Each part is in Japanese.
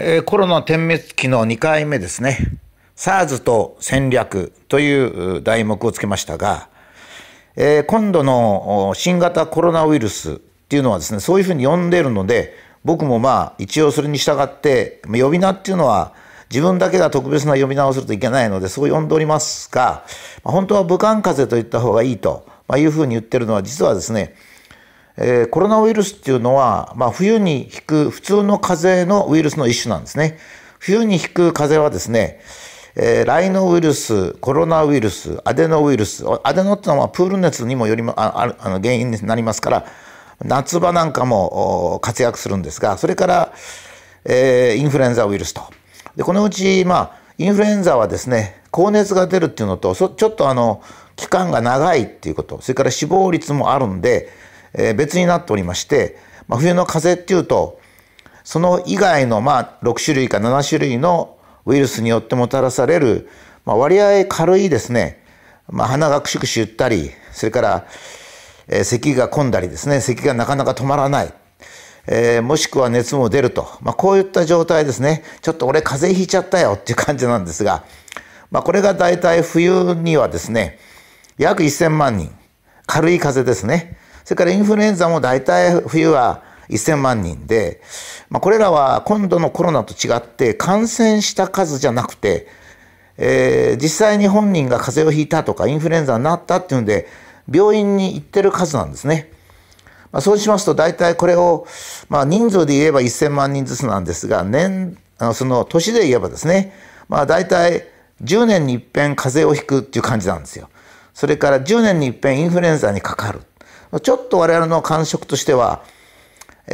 えー、コロナ点滅期の2回目ですね。SARS と戦略という題目をつけましたが、えー、今度の新型コロナウイルスっていうのはですね、そういうふうに呼んでいるので、僕もまあ一応それに従って、呼び名っていうのは自分だけが特別な呼び名をするといけないので、そう呼んでおりますが、本当は武漢風邪と言った方がいいというふうに言ってるのは、実はですね、えー、コロナウイルスっていうのは、まあ、冬に引く普通の風邪のウイルスの一種なんですね。冬に引く風邪はですね、えー、ライノウイルス、コロナウイルス、アデノウイルス、アデノっていうのはプール熱にもよりもああの原因になりますから、夏場なんかも活躍するんですが、それから、えー、インフルエンザウイルスと。で、このうち、まあ、インフルエンザはですね、高熱が出るっていうのと、ちょっとあの、期間が長いっていうこと、それから死亡率もあるんで、え、別になっておりまして、まあ、冬の風邪っていうとその以外のまあ6種類か7種類のウイルスによってもたらされる、まあ、割合軽いですね、まあ、鼻がクシュクシュ言ったりそれから、えー、咳が込んだりですね。咳がなかなか止まらない、えー、もしくは熱も出ると、まあ、こういった状態ですね。ちょっと俺風邪ひいちゃったよっていう感じなんですが、まあ、これが大体冬にはですね約1000万人軽い風邪ですね。それからインフルエンザも大体冬は1000万人で、まあ、これらは今度のコロナと違って感染した数じゃなくて、えー、実際に本人が風邪をひいたとかインフルエンザになったっていうんで病院に行ってる数なんですね。まあ、そうしますと大体これを、まあ、人数で言えば1000万人ずつなんですが年その年で言えばですね、まあ、大体10年に一遍風邪をひくっていう感じなんですよ。それから10年に一遍インフルエンザにかかる。ちょっと我々の感触としては、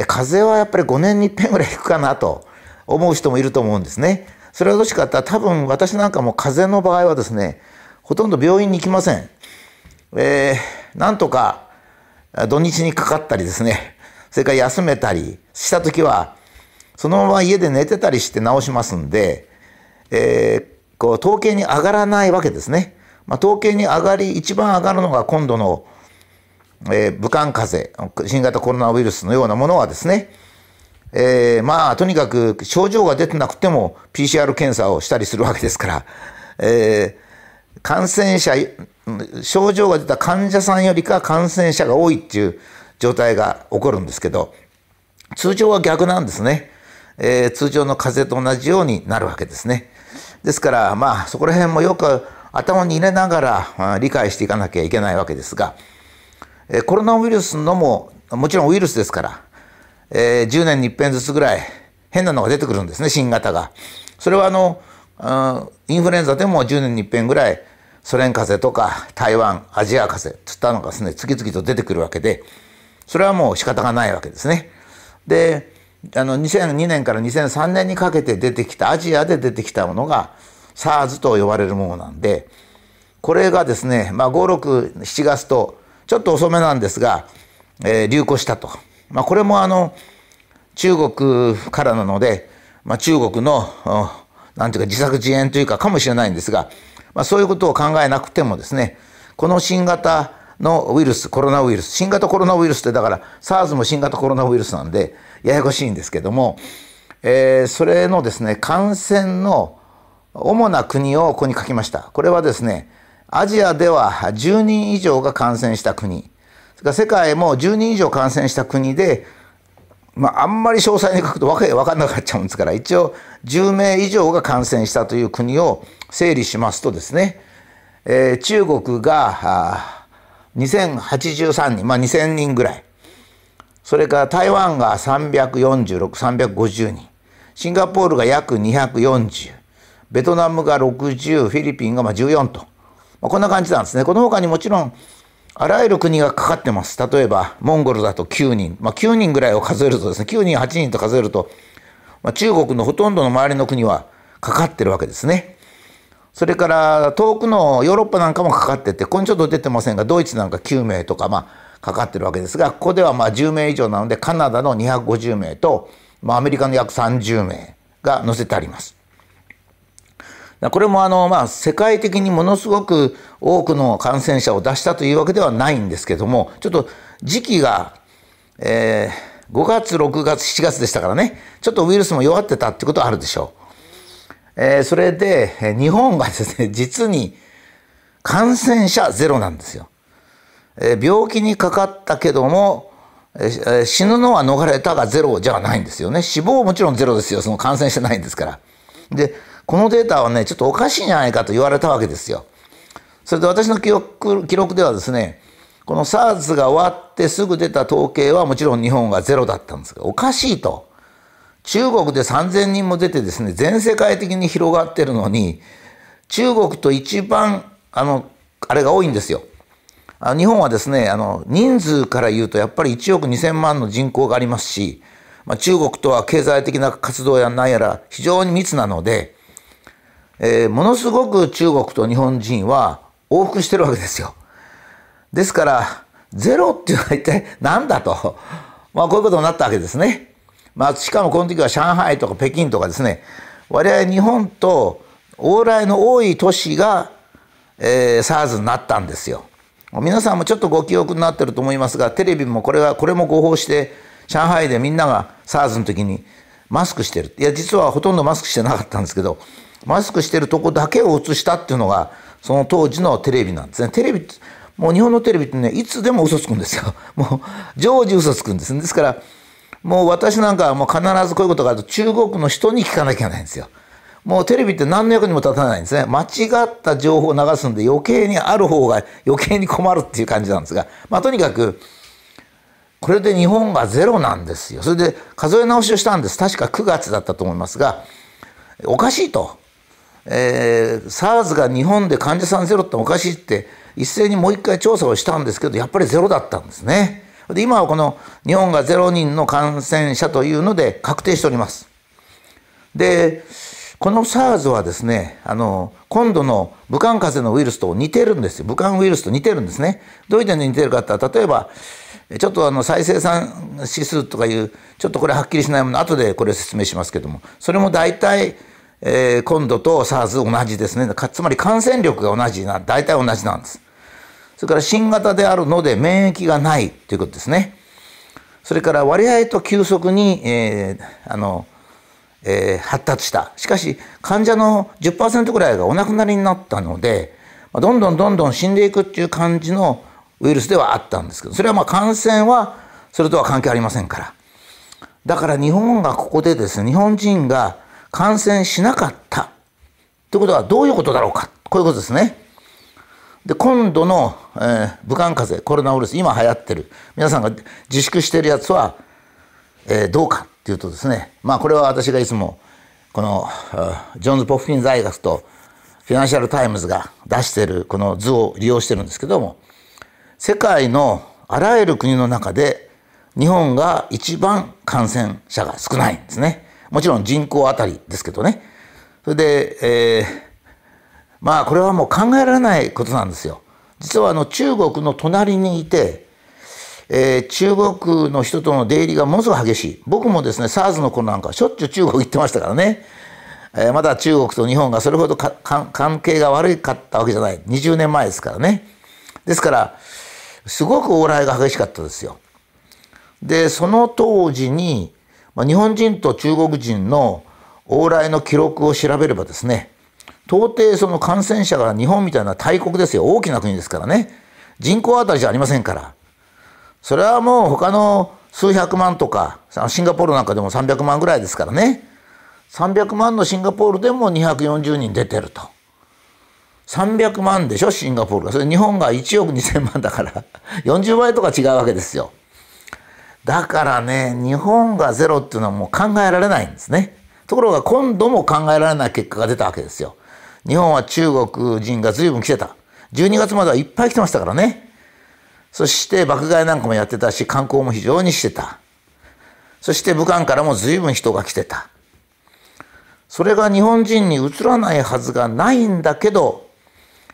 風はやっぱり5年に一遍ぐらい引くかなと 思う人もいると思うんですね。それはどっちかって多分私なんかも風邪の場合はですね、ほとんど病院に行きません。えー、なんとか土日にかかったりですね、それから休めたりした時は、そのまま家で寝てたりして治しますんで、えー、こう統計に上がらないわけですね。まあ、統計に上がり、一番上がるのが今度のえー、武漢風邪、新型コロナウイルスのようなものはですね、えー、まあ、とにかく症状が出てなくても PCR 検査をしたりするわけですから、えー、感染者、症状が出た患者さんよりか感染者が多いっていう状態が起こるんですけど、通常は逆なんですね。えー、通常の風邪と同じようになるわけですね。ですから、まあ、そこら辺もよく頭に入れながら、まあ、理解していかなきゃいけないわけですが、えコロナウイルスのももちろんウイルスですから、えー、10年に一遍ずつぐらい変なのが出てくるんですね新型が。それはあのインフルエンザでも10年に一遍ぐらいソ連風邪とか台湾アジア風邪つったのがですね次々と出てくるわけでそれはもう仕方がないわけですね。であの2002年から2003年にかけて出てきたアジアで出てきたものが SARS と呼ばれるものなんでこれがですね、まあ、567月とちょっと遅めなんですが、えー、流行したと。まあ、これもあの中国からなので、まあ、中国のなんていうか自作自演というかかもしれないんですが、まあ、そういうことを考えなくてもですねこの新型のウイルスコロナウイルス新型コロナウイルスってだから SARS も新型コロナウイルスなんでややこしいんですけども、えー、それのですね感染の主な国をここに書きました。これはですねアジアでは10人以上が感染した国、それから世界も10人以上感染した国で、まあ、あんまり詳細に書くとわけわかんなくなっちゃうんですから、一応10名以上が感染したという国を整理しますとですね、えー、中国が2083人、まあ、2000人ぐらい、それから台湾が346、350人、シンガポールが約240、ベトナムが60、フィリピンがまあ14と。まあ、こんな感じなんですね。この他にもちろん、あらゆる国がかかってます。例えば、モンゴルだと9人。まあ、9人ぐらいを数えるとですね、9人、8人と数えると、まあ、中国のほとんどの周りの国はかかってるわけですね。それから遠くのヨーロッパなんかもかかってて、ここにちょっと出てませんが、ドイツなんか9名とか、まあ、かかってるわけですが、ここではまあ10名以上なので、カナダの250名と、まあ、アメリカの約30名が載せてあります。これもあの、まあ、世界的にものすごく多くの感染者を出したというわけではないんですけども、ちょっと時期が、え5月、6月、7月でしたからね、ちょっとウイルスも弱ってたってことはあるでしょう。えー、それで、日本がですね、実に感染者ゼロなんですよ。えー、病気にかかったけども、えー、死ぬのは逃れたがゼロじゃないんですよね。死亡もちろんゼロですよ。その感染してないんですから。で、このデータはね、ちょっとおかしいんじゃないかと言われたわけですよ。それで私の記録記録ではですね、この SARS が終わってすぐ出た統計はもちろん日本がゼロだったんですが、おかしいと。中国で3000人も出てですね、全世界的に広がってるのに、中国と一番、あの、あれが多いんですよ。日本はですね、あの、人数から言うとやっぱり1億2000万の人口がありますし、まあ、中国とは経済的な活動や何やら非常に密なので、えー、ものすごく中国と日本人は往復してるわけですよ。ですから、ゼロっていうのは一体何だと。まあこういうことになったわけですね。まあしかもこの時は上海とか北京とかですね、我々日本と往来の多い都市が、えー、SARS になったんですよ。皆さんもちょっとご記憶になってると思いますが、テレビもこれは、これも誤報して、上海でみんなが SARS の時にマスクしてる。いや、実はほとんどマスクしてなかったんですけど、マスクしてるとこだけを映したっていうのが、その当時のテレビなんですね。テレビ、もう日本のテレビってね、いつでも嘘つくんですよ。もう常時嘘つくんです。ですから、もう私なんかはもう必ずこういうことがあると中国の人に聞かなきゃいけないんですよ。もうテレビって何の役にも立たないんですね。間違った情報を流すんで余計にある方が余計に困るっていう感じなんですが、まあとにかく、これで日本がゼロなんですよ。それで数え直しをしたんです。確か9月だったと思いますが、おかしいと。えー、SARS が日本で患者さんゼロっておかしいって一斉にもう一回調査をしたんですけどやっぱりゼロだったんですね。で今はこの日本が0人の感染者というので確定しております。でこの SARS はですねあの今度の武漢風邪のウイルスと似てるんですよ武漢ウイルスと似てるんですね。どういう点で似てるかって例えばちょっとあの再生産指数とかいうちょっとこれはっきりしないもの後でこれ説明しますけどもそれも大体えー、今度と SARS 同じですね。つまり感染力が同じな、大体同じなんです。それから新型であるので免疫がないということですね。それから割合と急速に、えー、あの、えー、発達した。しかし患者の10%ぐらいがお亡くなりになったので、どんどんどんどん死んでいくっていう感じのウイルスではあったんですけど、それはまあ感染はそれとは関係ありませんから。だから日本がここでですね、日本人が感染しなかったということはどういうことだろうかこういうことですね。で今度の、えー、武漢風邪コロナウイルス今流行ってる皆さんが自粛してるやつは、えー、どうかっていうとですねまあこれは私がいつもこのジョンズ・ホプキンス大学とフィナンシャル・タイムズが出してるこの図を利用してるんですけども世界のあらゆる国の中で日本が一番感染者が少ないんですね。もちろん人口あたりですけどね。それで、えー、まあこれはもう考えられないことなんですよ。実はあの中国の隣にいて、えー、中国の人との出入りがものすごく激しい。僕もですね、SARS の頃なんかしょっちゅう中国行ってましたからね。えー、まだ中国と日本がそれほど関係が悪かったわけじゃない。20年前ですからね。ですから、すごく往来が激しかったですよ。で、その当時に、まあ、日本人と中国人の往来の記録を調べればですね到底その感染者が日本みたいな大国ですよ。大きな国ですからね。人口あたりじゃありませんから。それはもう他の数百万とかシンガポールなんかでも300万ぐらいですからね。300万のシンガポールでも240人出てると。300万でしょシンガポールが。それ日本が1億2000万だから。40倍とか違うわけですよ。だからね、日本がゼロっていうのはもう考えられないんですね。ところが今度も考えられない結果が出たわけですよ。日本は中国人が随分来てた。12月まではいっぱい来てましたからね。そして爆買いなんかもやってたし、観光も非常にしてた。そして武漢からも随分人が来てた。それが日本人に移らないはずがないんだけど、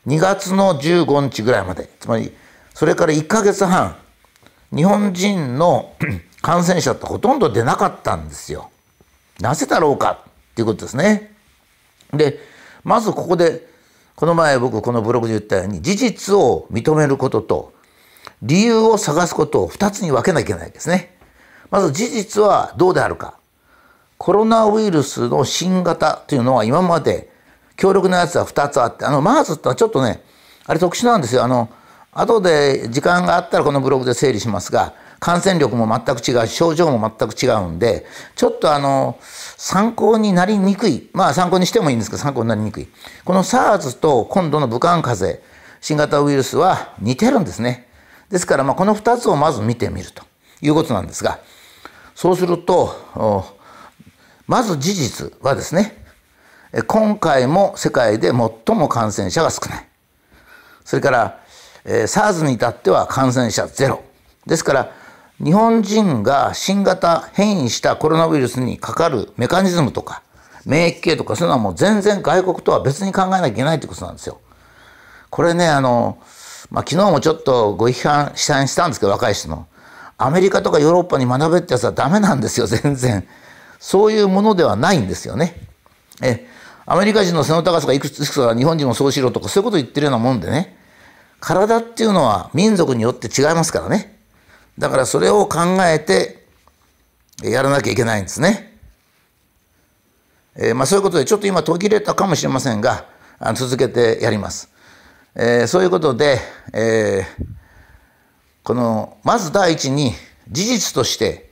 2月の15日ぐらいまで、つまりそれから1ヶ月半、日本人の 感染者ってほとんど出なかったんですよ。なぜだろうかっていうことですね。で、まずここで、この前僕このブログで言ったように、事実を認めることと、理由を探すことを2つに分けなきゃいけないですね。まず事実はどうであるか。コロナウイルスの新型というのは今まで強力なやつは2つあって、あの、マーズってのはちょっとね、あれ特殊なんですよ。あの、後で時間があったらこのブログで整理しますが、感染力も全く違う、症状も全く違うんで、ちょっとあの、参考になりにくい。まあ参考にしてもいいんですけど、参考になりにくい。この SARS と今度の武漢風邪、新型ウイルスは似てるんですね。ですから、まあこの2つをまず見てみるということなんですが、そうすると、まず事実はですね、今回も世界で最も感染者が少ない。それから、えー、SARS に至っては感染者ゼロ。ですから、日本人が新型変異したコロナウイルスにかかるメカニズムとか、免疫系とかそういうのはもう全然外国とは別に考えなきゃいけないってことなんですよ。これね、あの、まあ、昨日もちょっとご批判したんですけど、若い人の。アメリカとかヨーロッパに学べってやつはダメなんですよ、全然。そういうものではないんですよね。え、アメリカ人の背の高さがいくつか日本人もそうしろとかそういうこと言ってるようなもんでね。体っていうのは民族によって違いますからね。だからそれを考えてやらなきゃいけないんですね。えー、まあそういうことでちょっと今途切れたかもしれませんがあの続けてやります。えー、そういうことで、えー、このまず第一に事実として、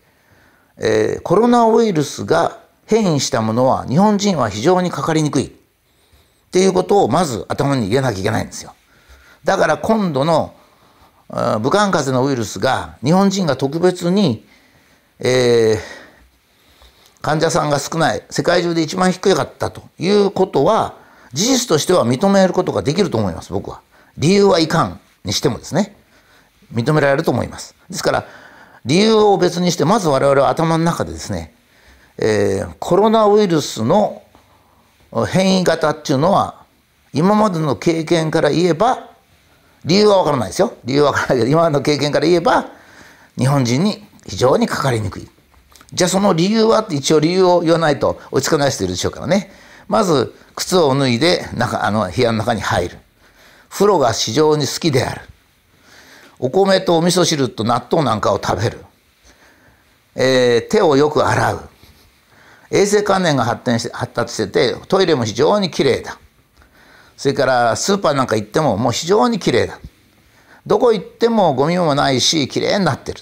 えー、コロナウイルスが変異したものは日本人は非常にかかりにくいっていうことをまず頭に入れなきゃいけないんですよ。だから今度の武漢風邪のウイルスが日本人が特別に、えー、患者さんが少ない世界中で一番低かったということは事実としては認めることができると思います僕は。理由はいかんにしてもですね認められると思います。ですから理由を別にしてまず我々は頭の中でですね、えー、コロナウイルスの変異型っていうのは今までの経験から言えば理由はわからないですよ。理由はわからないけど、今の経験から言えば、日本人に非常にかかりにくい。じゃあその理由はって一応理由を言わないと追いつかない人いるでしょうからね。まず、靴を脱いで、中、あの、部屋の中に入る。風呂が非常に好きである。お米とお味噌汁と納豆なんかを食べる。えー、手をよく洗う。衛生観念が発展して発達してて、トイレも非常にきれいだ。それからスーパーなんか行ってももう非常に綺麗だ。どこ行ってもゴミもないし綺麗になってる。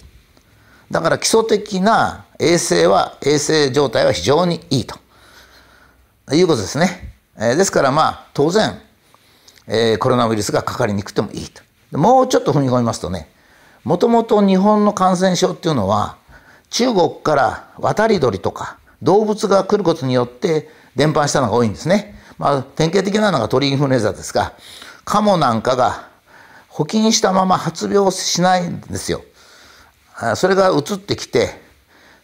だから基礎的な衛生は衛生状態は非常にいいということですね。えー、ですからまあ当然、えー、コロナウイルスがかかりにくくてもいいと。もうちょっと踏み込みますとねもともと日本の感染症っていうのは中国から渡り鳥とか動物が来ることによって伝播したのが多いんですね。まあ、典型的なのが鳥インフルエンザですが、カモなんかが補菌したまま発病しないんですよ。それが移ってきて、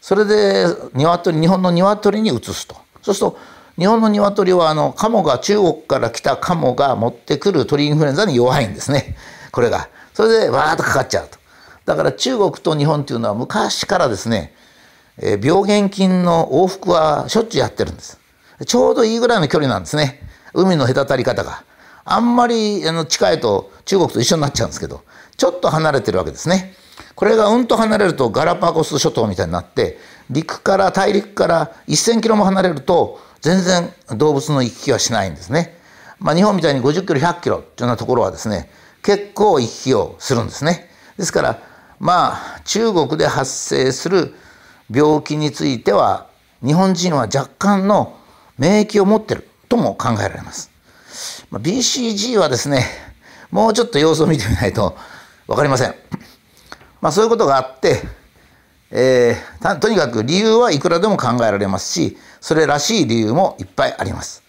それで鶏、日本の鶏に移すと。そうすると、日本の鶏はあの、カモが中国から来たカモが持ってくる鳥インフルエンザに弱いんですね。これが。それでわーっとかかっちゃうと。だから中国と日本っていうのは昔からですね、病原菌の往復はしょっちゅうやってるんです。ちょうどいいぐらいの距離なんですね。海の隔たり方が。あんまりあの近いと中国と一緒になっちゃうんですけど、ちょっと離れてるわけですね。これがうんと離れるとガラパゴス諸島みたいになって、陸から大陸から1000キロも離れると全然動物の行き来はしないんですね。まあ日本みたいに50キロ100キロというようなところはですね、結構行き来をするんですね。ですからまあ中国で発生する病気については日本人は若干の免疫を持ってるとも考えられます。まあ、BCG はですね、もうちょっと様子を見てみないと分かりません。まあそういうことがあって、えー、とにかく理由はいくらでも考えられますし、それらしい理由もいっぱいあります。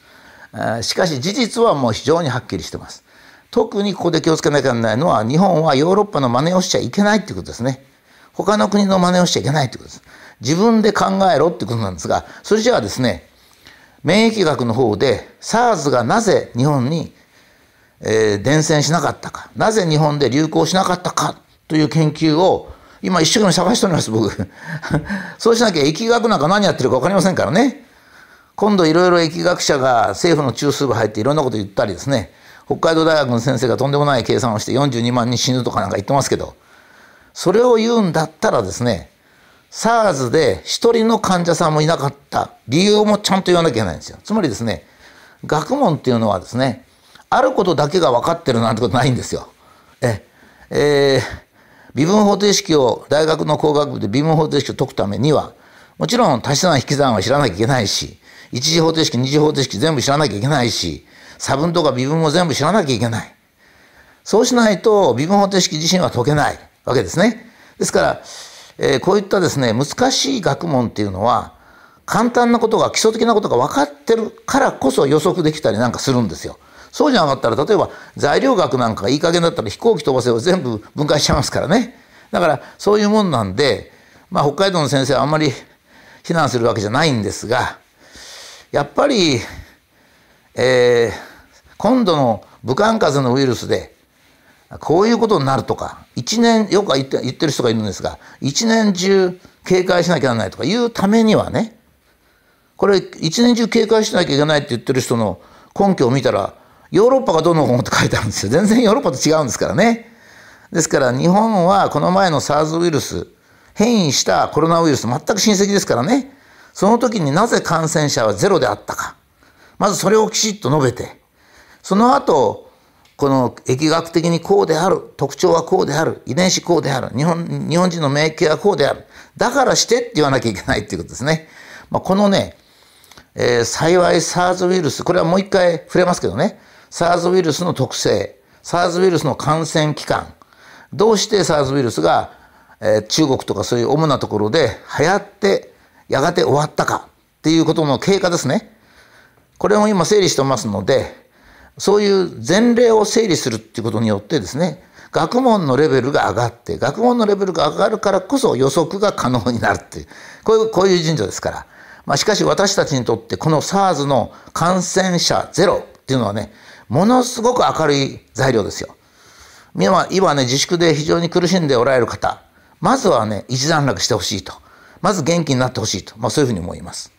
しかし事実はもう非常にはっきりしてます。特にここで気をつけなきゃならないのは、日本はヨーロッパの真似をしちゃいけないっていうことですね。他の国の真似をしちゃいけないってことです。自分で考えろってことなんですが、それじゃあですね、免疫学の方で SARS がなぜ日本に、えー、伝染しなかったか、なぜ日本で流行しなかったかという研究を今一生懸命探しております、僕。そうしなきゃ疫学なんか何やってるか分かりませんからね。今度いろいろ疫学者が政府の中枢部入っていろんなこと言ったりですね、北海道大学の先生がとんでもない計算をして42万人死ぬとかなんか言ってますけど、それを言うんだったらですね、SARS で一人の患者さんもいなかった理由もちゃんと言わなきゃいけないんですよ。つまりですね、学問っていうのはですね、あることだけが分かってるなんてことないんですよ。え、えー、微分方程式を、大学の工学部で微分方程式を解くためには、もちろん足し算引き算は知らなきゃいけないし、一次方程式、二次方程式全部知らなきゃいけないし、差分とか微分も全部知らなきゃいけない。そうしないと微分方程式自身は解けないわけですね。ですから、えー、こういったですね、難しい学問っていうのは、簡単なことが基礎的なことが分かってるからこそ予測できたりなんかするんですよ。そうじゃなかったら、例えば材料学なんかがいい加減だったら飛行機飛ばせば全部分解しちゃいますからね。だからそういうもんなんで、まあ北海道の先生はあんまり非難するわけじゃないんですが、やっぱり、えー、今度の武漢風邪のウイルスでこういうことになるとか、一年、よく言って言ってる人がいるんですが、一年中警戒しなきゃならないとかいうためにはね、これ一年中警戒しなきゃいけないって言ってる人の根拠を見たら、ヨーロッパがどのこうのって書いてあるんですよ。全然ヨーロッパと違うんですからね。ですから日本はこの前の SARS ウイルス、変異したコロナウイルス全く親戚ですからね。その時になぜ感染者はゼロであったか。まずそれをきちっと述べて、その後、この疫学的にこうである、特徴はこうである、遺伝子こうである、日本日本人の免疫はこうである。だからしてって言わなきゃいけないっていうことですね。まあ、このね、えー、幸い SARS ウイルス、これはもう一回触れますけどね、SARS ウイルスの特性、SARS ウイルスの感染期間、どうして SARS ウイルスが、えー、中国とかそういう主なところで流行って、やがて終わったかっていうことの経過ですね。これを今整理してますので、そういう前例を整理するっていうことによってですね、学問のレベルが上がって、学問のレベルが上がるからこそ予測が可能になるっていう、こういう、こういう順序ですから。まあ、しかし私たちにとってこの SARS の感染者ゼロっていうのはね、ものすごく明るい材料ですよ。今、今ね、自粛で非常に苦しんでおられる方、まずはね、一段落してほしいと。まず元気になってほしいと。まあそういうふうに思います。